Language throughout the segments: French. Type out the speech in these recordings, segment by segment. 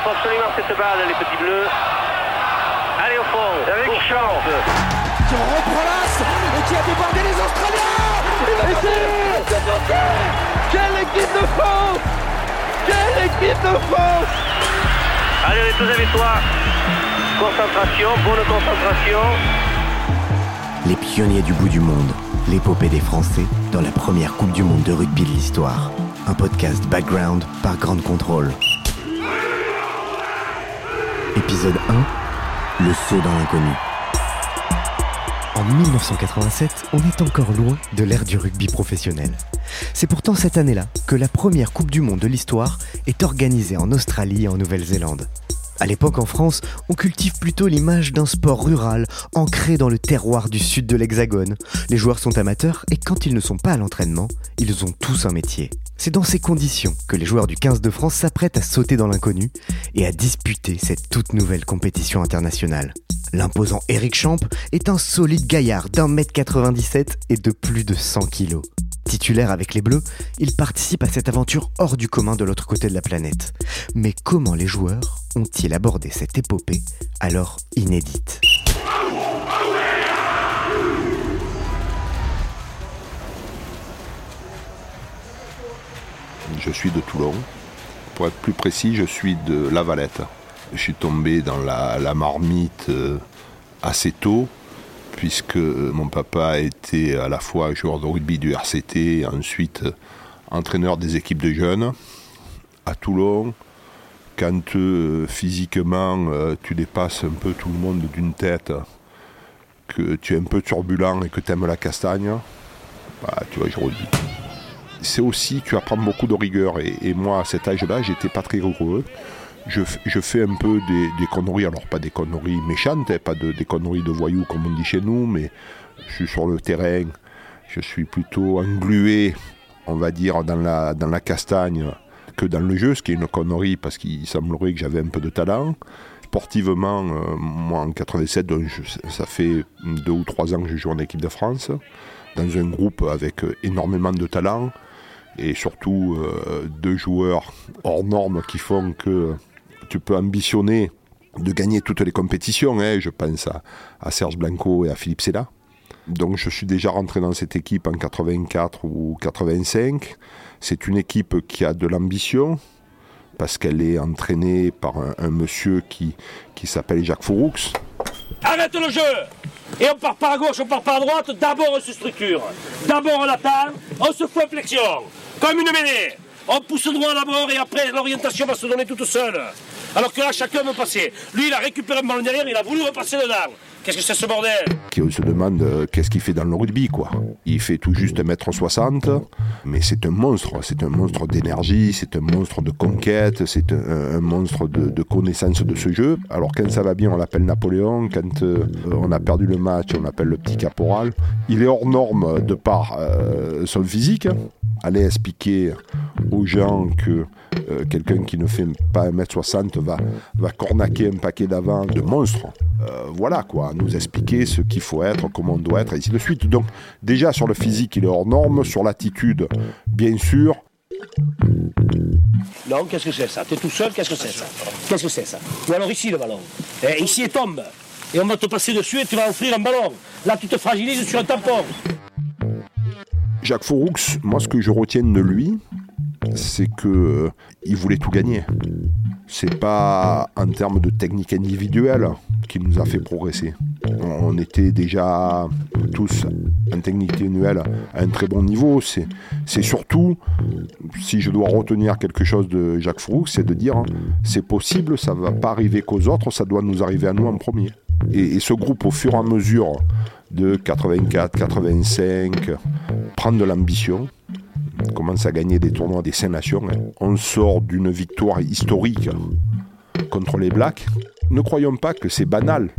Il faut absolument cette balle, les petits bleus. Allez au fond, avec chance. Qui reprend l'as et qui a débordé les Australiens Et c'est Quelle équipe de France Quelle équipe de France Allez, on est tous avec toi. Concentration, bonne concentration. Les pionniers du bout du monde, l'épopée des Français dans la première Coupe du Monde de rugby de l'histoire. Un podcast background par Grande Contrôle. Épisode 1 Le saut dans l'inconnu. En 1987, on est encore loin de l'ère du rugby professionnel. C'est pourtant cette année-là que la première Coupe du Monde de l'histoire est organisée en Australie et en Nouvelle-Zélande. À l'époque en France, on cultive plutôt l'image d'un sport rural, ancré dans le terroir du sud de l'Hexagone. Les joueurs sont amateurs et quand ils ne sont pas à l'entraînement, ils ont tous un métier. C'est dans ces conditions que les joueurs du 15 de France s'apprêtent à sauter dans l'inconnu et à disputer cette toute nouvelle compétition internationale. L'imposant Eric Champ est un solide gaillard d'un mètre 97 et de plus de 100 kilos. Titulaire avec les Bleus, il participe à cette aventure hors du commun de l'autre côté de la planète. Mais comment les joueurs ont-ils abordé cette épopée alors inédite? Je suis de Toulon. Pour être plus précis, je suis de La Valette. Je suis tombé dans la, marmite euh, assez tôt, puisque mon papa était à la fois joueur de rugby du RCT et ensuite euh, entraîneur des équipes de jeunes à Toulon. Quand euh, physiquement euh, tu dépasses un peu tout le monde d'une tête, que tu es un peu turbulent et que tu aimes la castagne, bah, tu vois, je rugby. C'est aussi, tu apprends beaucoup de rigueur. Et, et moi, à cet âge-là, j'étais pas très rigoureux. Je, je fais un peu des, des conneries, alors pas des conneries méchantes, hein, pas de, des conneries de voyous comme on dit chez nous, mais je suis sur le terrain, je suis plutôt englué, on va dire, dans la, dans la castagne que dans le jeu, ce qui est une connerie parce qu'il semblerait que j'avais un peu de talent. Sportivement, euh, moi en 87, donc je- ça fait deux ou trois ans que je joue en équipe de France, dans un groupe avec euh, énormément de talent et surtout euh, deux joueurs hors normes qui font que tu peux ambitionner de gagner toutes les compétitions. hein. Je pense à, à Serge Blanco et à Philippe Sella. Donc je suis déjà rentré dans cette équipe en 84 ou 85. C'est une équipe qui a de l'ambition parce qu'elle est entraînée par un, monsieur qui, qui s'appelle Jacques Fouroux. Arrête le jeu Et on part pas à gauche, on part pas à droite, d'abord on se structure. D'abord on attend, on se en flexion, comme une mêlée. On pousse droit d'abord et après l'orientation va se donner toute seule. Alors que là, chacun veut passer. Lui, il a récupéré le ballon derrière, il a voulu repasser dedans. Qu'est-ce que c'est ce bordel? Qui se demande euh, qu'est-ce qu'il fait dans le rugby quoi. Il fait tout juste 1m60, mais c'est un monstre, c'est un monstre d'énergie, c'est un monstre de conquête, c'est un, monstre de, connaissance de ce jeu. Alors quand ça va bien, on l'appelle Napoléon, quand euh, on a perdu le match, on l'appelle le petit caporal. Il est hors norme de par euh, son physique. Aller expliquer aux gens que euh, quelqu'un qui ne fait pas 1m60 va, va cornaquer un paquet d'avant de monstres. Euh, voilà quoi, nous expliquer ce qu'il faut être, comment on doit être, et ainsi de suite. Donc déjà sur le physique, il est hors norme, sur l'attitude, bien sûr. Non, qu'est-ce que c'est ça? T'es tout seul, qu'est-ce que c'est ça? Qu'est-ce que c'est ça? Ou alors ici le ballon. Et ici il tombe. Et on va te passer dessus et tu vas offrir un ballon. Là tu te fragilises sur un tampon. Jacques Fouroux, moi ce que je retiens de lui, c'est que euh, il voulait tout gagner. C'est pas en termes de technique individuelle qui nous a fait progresser. On était déjà tous en technique individuelle à un très bon niveau. C'est, surtout, si je dois retenir quelque chose de Jacques Fouroux, c'est de dire c'est possible, ça va pas arriver qu'aux autres, ça doit nous arriver à nous en premier. Et, ce groupe, au fur et à mesure de 84, 85, prend de l'ambition, On commence à gagner des tournois des cinq nations. hein. On sort d'une victoire historique contre les Blacks. Ne croyons pas que c'est banal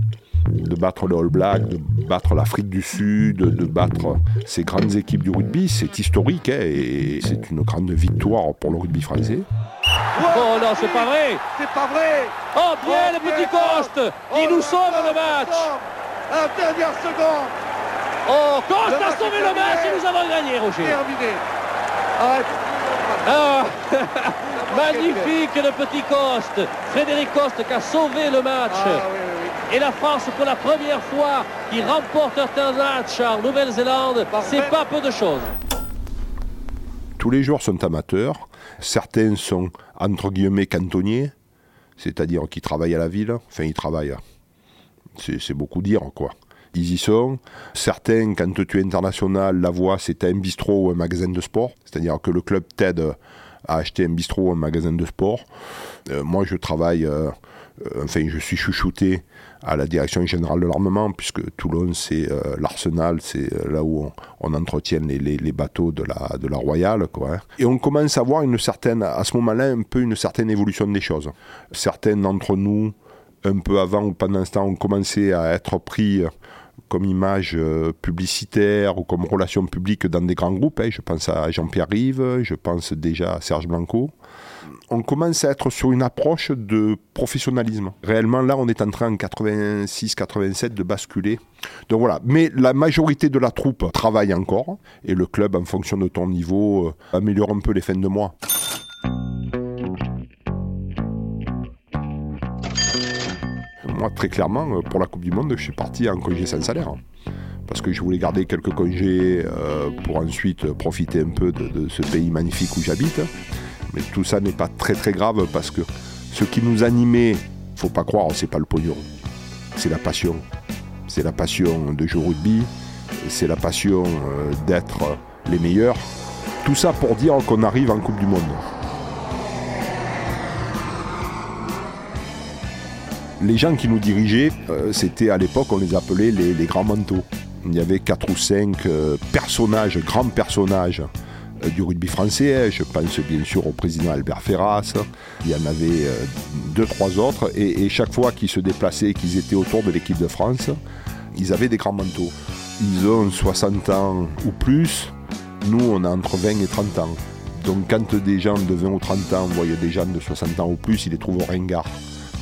de battre le All Black, de battre l'Afrique du Sud, de battre ces grandes équipes du rugby. C'est historique hein, et c'est une grande victoire pour le rugby français. Oh non, c'est pas vrai C'est pas vrai Oh, bien le petit Coste Il nous sauve le match la dernière seconde Oh, Coste a sauvé le match et nous avons gagné, Roger Terminé Ah, Magnifique le petit Coste Frédéric Coste qui a sauvé le match Ah oui, oui, oui. Et la France, pour la première fois, qui remporte un match en Nouvelle-Zélande, c'est pas peu de choses. Tous les joueurs sont amateurs. Certains sont entre guillemets cantonniers, c'est-à-dire qui travaillent à la ville. Enfin, ils travaillent. C'est c'est beaucoup dire, quoi. Ils y sont. Certains, quand tu es international, la voie, c'est un bistrot ou un magasin de sport. C'est-à-dire que le club t'aide à acheter un bistrot ou un magasin de sport. Euh, moi, je travaille, euh, enfin, je suis chouchouté à la direction générale de l'armement, puisque Toulon, c'est euh, l'arsenal, c'est là où on, entretient les, bateaux de la, Royale. Hein. Et on commence à voir une certaine, à ce moment-là, un peu une certaine évolution des choses. Certains d'entre nous, un peu avant ou pendant ce temps, ont commencé à être pris comme image euh, publicitaire ou comme relation publique dans des grands groupes. hein. Je pense à Jean-Pierre Rive, je pense déjà à Serge Blanco on commence à être sur une approche de professionnalisme. Réellement, là, on est en train en 86-87 de basculer. Donc voilà. Mais la majorité de la troupe travaille encore et le club, en fonction de ton niveau, euh, améliore un peu les fins de mois. Moi, très clairement, euh, pour la Coupe du Monde, je suis parti en congé sans salaire. Parce que je voulais garder quelques congés euh, pour ensuite profiter un peu de, ce pays magnifique où j'habite. Mais tout ça n'est pas très très grave parce que ce qui nous animait, faut pas croire, c'est pas le pognon. C'est la passion. C'est la passion de jouer au rugby. C'est la passion euh, d'être les meilleurs. Tout ça pour dire qu'on arrive en Coupe du Monde. Les gens qui nous dirigeaient, euh, c'était à l'époque, on les appelait les, grands manteaux. Il y avait quatre ou cinq euh, personnages, grands personnages euh, du rugby français. Je pense bien sûr au président Albert Ferras. Il y en avait deux, trois autres. Et, et chaque fois qu'ils se déplaçaient, qu'ils étaient autour de l'équipe de France, ils avaient des grands manteaux. Ils ont 60 ans ou plus. Nous, on a entre 20 et 30 ans. Donc quand des gens de 20 ou 30 ans voyaient des gens de 60 ans ou plus, ils les trouvent ringards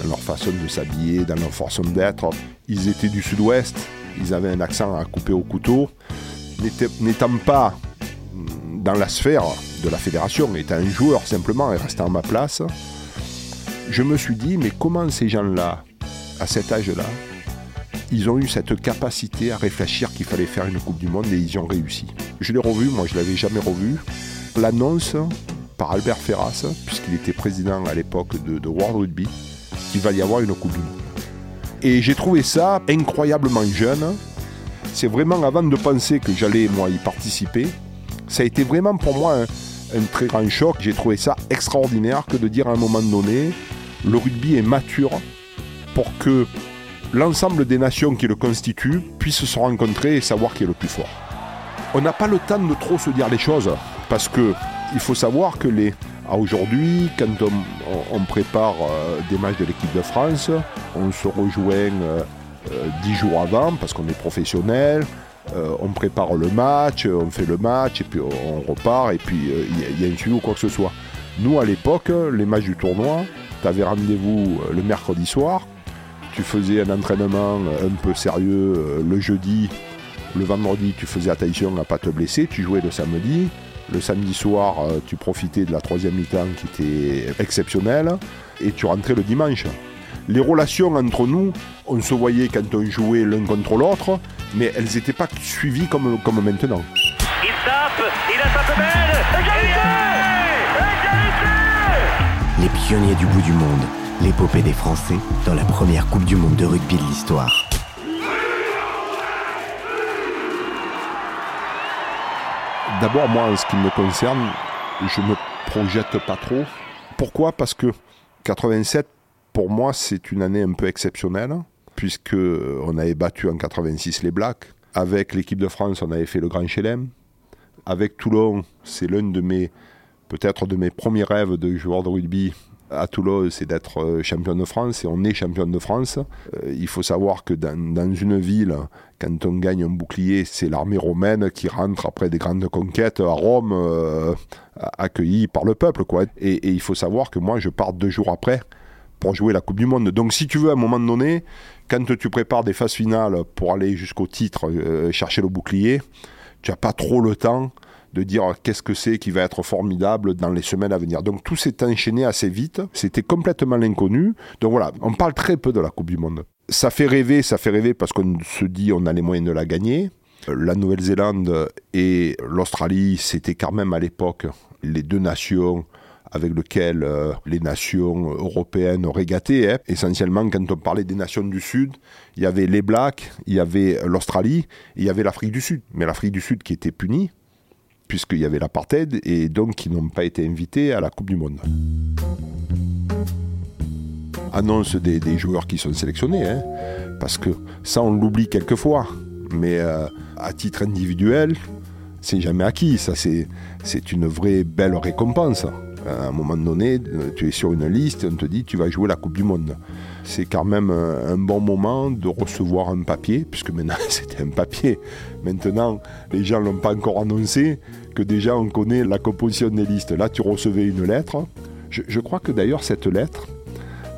dans leur façon de s'habiller, dans leur façon d'être. Ils étaient du sud-ouest, ils avaient un accent à couper au couteau. N'étant pas dans la sphère de la fédération, étant un joueur simplement et restant à ma place, je me suis dit, mais comment ces gens-là, à cet âge-là, ils ont eu cette capacité à réfléchir qu'il fallait faire une Coupe du Monde et ils y ont réussi. Je l'ai revu, moi je ne l'avais jamais revu. L'annonce par Albert Ferras, puisqu'il était président à l'époque de World Rugby, qu'il va y avoir une Coupe du Monde. Et j'ai trouvé ça incroyablement jeune. C'est vraiment avant de penser que j'allais moi y participer. Ça a été vraiment pour moi un, un très grand choc. J'ai trouvé ça extraordinaire que de dire à un moment donné, le rugby est mature pour que l'ensemble des nations qui le constituent puissent se rencontrer et savoir qui est le plus fort. On n'a pas le temps de trop se dire les choses parce que il faut savoir que les aujourd'hui, quand on, prépare euh, des matchs de l'équipe de France, on se rejoint euh, euh, dix jours avant parce qu'on est professionnel. on prépare le match, on fait le match et puis on repart et puis il y a- il y, a un suivi ou quoi que ce soit. Nous à l'époque, les matchs du tournoi, tu avais rendez-vous le mercredi soir, tu faisais un entraînement un peu sérieux le jeudi, le vendredi tu faisais attention à pas te blesser, tu jouais le samedi, le samedi soir euh, tu profitais de la troisième mi-temps qui était exceptionnelle et tu rentrais le dimanche. Les relations entre nous, on se voyait quand on jouait l'un contre l'autre, mais elles n'étaient pas suivies comme, comme maintenant. Il tape, il a tape belle Égalité Égalité Les pionniers du bout du monde, l'épopée des Français dans la première Coupe du Monde de rugby de l'histoire. D'abord, moi, en ce qui me concerne, je me projette pas trop. Pourquoi? Parce que 87, pour moi, c'est une année un peu exceptionnelle, puisque on avait battu en 86 les Blacks. Avec l'équipe de France, on avait fait le Grand Chelem. avec Toulon, c'est l'un de mes, peut-être de mes premiers rêves de joueur de rugby à Toulon, c'est d'être euh, champion de France et on est champion de France. Euh, il faut savoir que dans, une ville, quand on gagne un bouclier, c'est l'armée romaine qui rentre après des grandes conquêtes à Rome, euh, accueillie par le peuple. Quoi. Et, et, il faut savoir que moi, je pars deux jours après pour jouer la Coupe du Monde. Donc si tu veux, à un moment donné, quand tu prépares des phases finales pour aller jusqu'au titre, chercher le bouclier, tu n'as pas trop le temps de dire qu'est-ce que c'est qui va être formidable dans les semaines à venir. Donc tout s'est enchaîné assez vite, c'était complètement l'inconnu. Donc voilà, on parle très peu de la Coupe du Monde. Ça fait rêver, ça fait rêver parce qu'on se dit on a les moyens de la gagner. La Nouvelle-Zélande et l'Australie, c'était quand même à l'époque les deux nations avec lesquelles euh, les nations européennes régattaient. Hein. Essentiellement, quand on parlait des nations du Sud, il y avait les Blacks, il y avait l'Australie, il y avait l'Afrique du Sud. Mais l'Afrique du Sud qui était punie, puisqu'il y avait l'apartheid, et donc qui n'ont pas été invités à la Coupe du Monde. Annonce des, joueurs qui sont sélectionnés, hein, parce que ça on l'oublie quelquefois, mais euh, à titre individuel, c'est jamais acquis, ça c'est, c'est une vraie belle récompense. À un moment donné, tu es sur une liste et on te dit tu vas jouer la Coupe du Monde c'est quand même un, bon moment de recevoir un papier, puisque maintenant c'était un papier. Maintenant, les gens ne l'ont pas encore annoncé, que déjà on connaît la composition des listes. Là, tu recevais une lettre. Je, crois que d'ailleurs, cette lettre,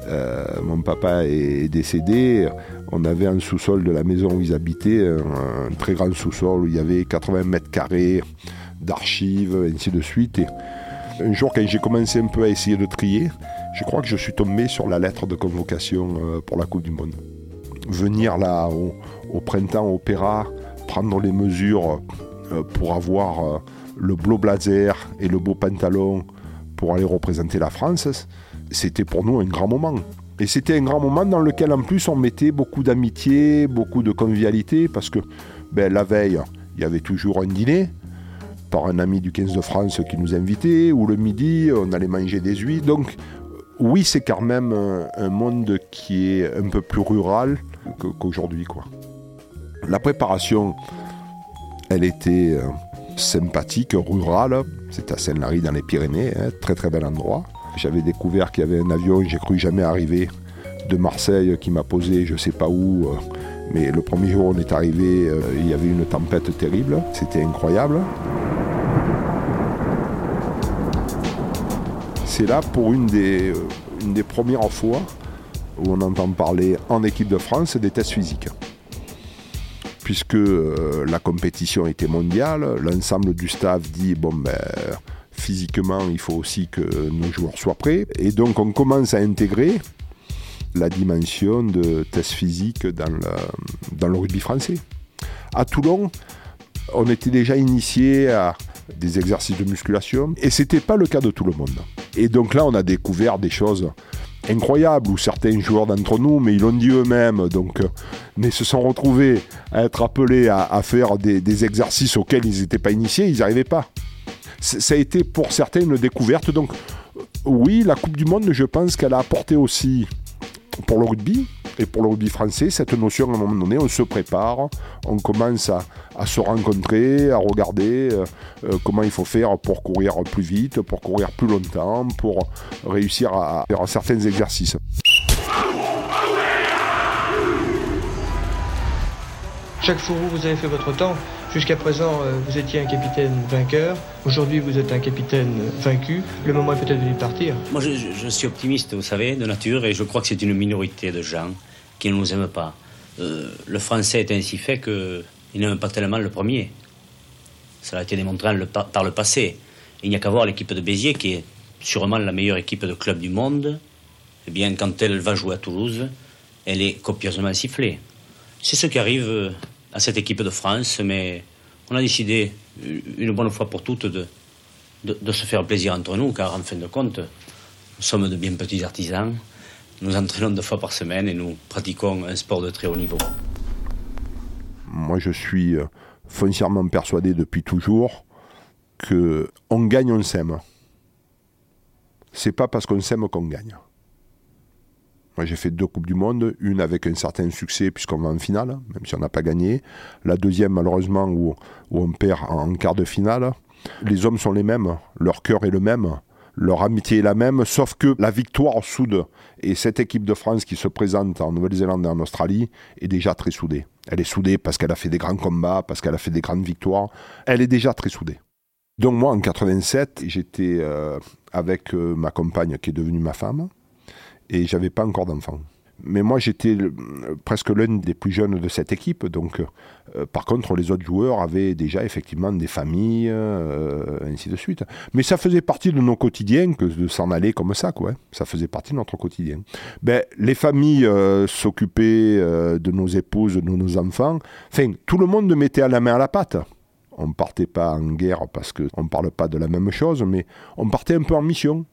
euh, mon papa est décédé. On avait un sous-sol de la maison où ils habitaient, un, très grand sous-sol où il y avait 80 mètres carrés d'archives, ainsi de suite. Un jour, quand j'ai commencé un peu à essayer de trier, je crois que je suis tombé sur la lettre de convocation euh, pour la Coupe du Monde. Venir là au, printemps au Opéra, prendre les mesures euh, pour avoir euh, le beau blazer et le beau pantalon pour aller représenter la France, c'était pour nous un grand moment. Et c'était un grand moment dans lequel en plus on mettait beaucoup d'amitié, beaucoup de convivialité, parce que ben, la veille, il y avait toujours un dîner par un ami du 15 de France qui nous invitait, ou le midi, on allait manger des huîtres. Donc oui, c'est quand même un, monde qui est un peu plus rural qu'aujourd'hui. quoi. La préparation, elle était euh, sympathique, rurale. C'est à Saint-Lary dans les Pyrénées, hein, très très bel endroit. J'avais découvert qu'il y avait un avion, j'ai cru jamais arriver, de Marseille qui m'a posé je sais pas où. Euh, mais le premier jour on est arrivé, euh, il y avait une tempête terrible. C'était incroyable. C'est là pour une des, une des premières fois où on entend parler en équipe de France des tests physiques. Puisque euh, la compétition était mondiale, l'ensemble du staff dit bon ben physiquement il faut aussi que nos joueurs soient prêts. Et donc on commence à intégrer la dimension de tests physiques dans le, dans le rugby français. À Toulon, on était déjà initié à des exercices de musculation et c'était pas le cas de tout le monde. Et donc là, on a découvert des choses incroyables où certains joueurs d'entre nous, mais ils l'ont dit eux-mêmes, donc, euh, mais se sont retrouvés à être appelés à, faire des, exercices auxquels ils n'étaient pas initiés, ils n'y arrivaient pas. ça a été pour certains une découverte. Donc, oui, la Coupe du Monde, je pense qu'elle a apporté aussi pour le rugby et pour le rugby français, cette notion, à un moment donné, on se prépare, on commence à, se rencontrer, à regarder euh, euh, comment il faut faire pour courir plus vite, pour courir plus longtemps, pour réussir à faire certains exercices. Chaque fois où vous avez fait votre temps, jusqu'à présent euh, vous étiez un capitaine vainqueur, aujourd'hui vous êtes un capitaine vaincu, le moment est peut-être de partir. Moi je, suis optimiste, vous savez, de nature, et je crois que c'est une minorité de gens qui ne nous aiment pas. Euh, le français est ainsi fait qu'il n'aime pas tellement le premier. Cela a été démontré par le passé. Il n'y a qu'à voir l'équipe de Béziers, qui est sûrement la meilleure équipe de club du monde. Eh bien, quand elle va jouer à Toulouse, elle est copieusement sifflée. C'est ce qui arrive euh, à cette équipe de France, mais on a décidé, euh, une bonne fois pour toutes, de, de, se faire plaisir entre nous, car en fin de compte, nous sommes de bien petits artisans. Nous entraînons deux fois par semaine et nous pratiquons un sport de très haut niveau. Moi, je suis euh, foncièrement persuadé depuis toujours que on gagne, on s'aime. C'est pas parce qu'on s'aime qu'on gagne. Moi, j'ai fait deux Coupes du Monde, une avec un certain succès puisqu'on va en finale, même si on n'a pas gagné. La deuxième, malheureusement, où, où on perd en quart de finale. Les hommes sont les mêmes, leur cœur est le même, leur amitié est la même, sauf que la victoire soude. Et cette équipe de France qui se présente en Nouvelle-Zélande et en Australie est déjà très soudée. Elle est soudée parce qu'elle a fait des grands combats, parce qu'elle a fait des grandes victoires. Elle est déjà très soudée. Donc moi, en 87, j'étais euh, avec euh, ma compagne qui est devenue ma femme et j'avais pas encore d'enfant. Mais moi, j'étais presque l'un des plus jeunes de cette équipe. Donc, euh, par contre, les autres joueurs avaient déjà effectivement des familles, euh, ainsi de suite. Mais ça faisait partie de nos quotidiens que de s'en aller comme ça, quoi. Ça faisait partie de notre quotidien. Ben, les familles euh, s'occupaient de nos épouses, de nos enfants. Enfin, tout le monde mettait à la main à la pâte. On ne partait pas en guerre parce qu'on ne parle pas de la même chose, mais on partait un peu en mission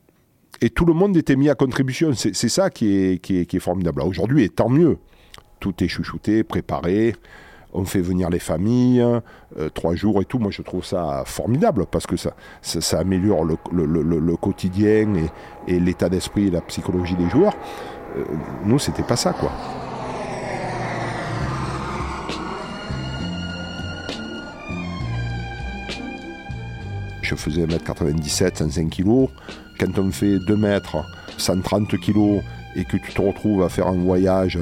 et tout le monde était mis à contribution. C'est ça qui est, formidable. Aujourd'hui, tant mieux. Tout est chouchouté, préparé. On fait venir les familles, euh, trois jours et tout. Moi, je trouve ça formidable parce que ça, ça, améliore le, quotidien et, l'état d'esprit et la psychologie des joueurs. Euh, nous, c'était pas ça, quoi. Je faisais 1m97, 105 kg. Quand on fait 2 mètres, 130 kg et que tu te retrouves à faire un voyage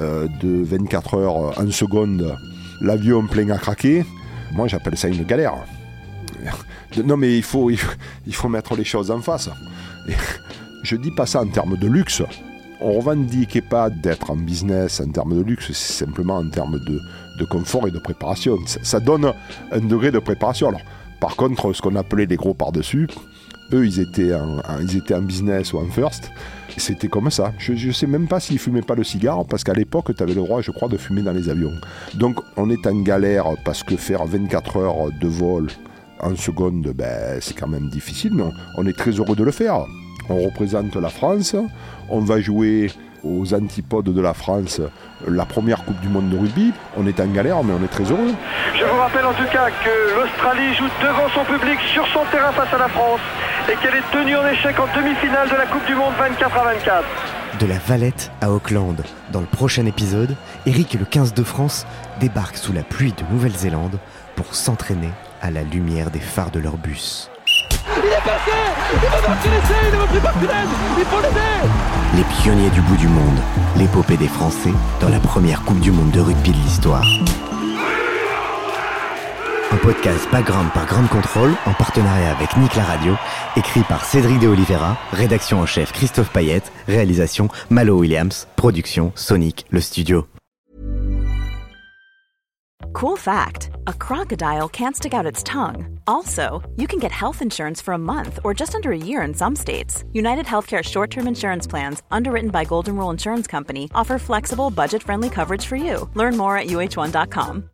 euh, de 24 heures en seconde, l'avion plein à craquer, moi j'appelle ça une galère. Non mais il faut, mettre les choses en face. je dis pas ça en termes de luxe. On revendique pas d'être en business en termes de luxe, c'est simplement en termes de, confort et de préparation. Ça, donne un degré de préparation. Par contre, ce qu'on appelait les gros par-dessus, eux, ils étaient, en, ils étaient en business ou en first. C'était comme ça. Je ne sais même pas s'ils fumaient pas le cigare, parce qu'à l'époque, tu avais le droit, je crois, de fumer dans les avions. Donc, on est en galère parce que faire 24 heures de vol en seconde, ben, c'est quand même difficile, mais on est très heureux de le faire. On représente la France, on va jouer aux antipodes de la France la première Coupe du Monde de rugby. On est en galère, mais on est très heureux. Je vous rappelle en tout cas que l'Australie joue devant son public sur son terrain face à la France et qu'elle est tenue en échec en demi-finale de la Coupe du Monde 24 à 24. De la Valette à Auckland, dans le prochain épisode, Eric et le 15 de France débarquent sous la pluie de Nouvelle-Zélande pour s'entraîner à la lumière des phares de leur bus. Il est passé Il va marquer l'essai Il Il faut l'aider Les pionniers du bout du monde, l'épopée des Français dans la première Coupe du Monde de rugby de l'histoire. Un podcast background par Grande Contrôle en partenariat avec Nick la Radio, écrit par Cédric de Oliveira, rédaction en chef Christophe Payette, réalisation Malo Williams, production Sonic, le studio. Cool fact a crocodile can't stick out its tongue. Also, you can get health insurance for a month or just under a year in some states. United Healthcare short term insurance plans, underwritten by Golden Rule Insurance Company, offer flexible, budget friendly coverage for you. Learn more at uh1.com.